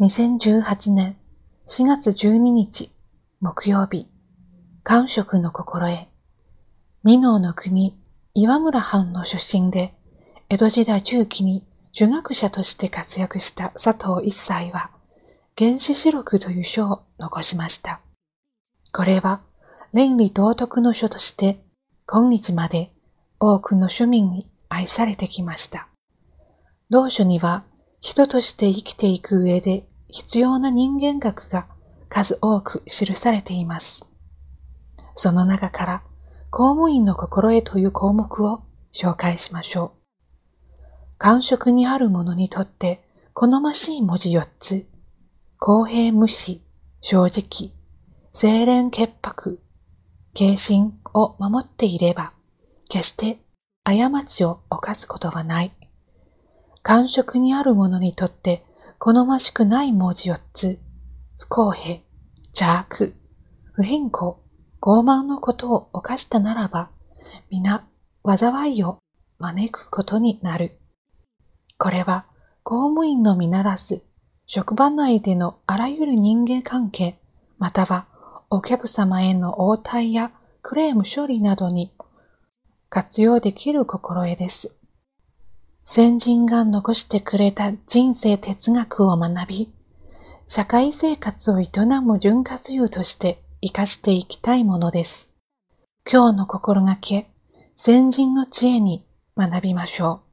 2018年4月12日木曜日、感触の心得。美濃の国、岩村藩の出身で、江戸時代中期に儒学者として活躍した佐藤一切は、原始史録という書を残しました。これは、倫理道徳の書として、今日まで多くの庶民に愛されてきました。同書には、人として生きていく上で必要な人間学が数多く記されています。その中から公務員の心得という項目を紹介しましょう。感触にあるものにとって好ましい文字4つ。公平無視、正直、清廉潔白、敬心を守っていれば、決して過ちを犯すことはない。感触にあるものにとって好ましくない文字4つ、不公平、邪悪、不貧困、傲慢のことを犯したならば、皆、災いを招くことになる。これは、公務員のみならず、職場内でのあらゆる人間関係、またはお客様への応対やクレーム処理などに活用できる心得です。先人が残してくれた人生哲学を学び、社会生活を営む潤滑油として活かしていきたいものです。今日の心がけ、先人の知恵に学びましょう。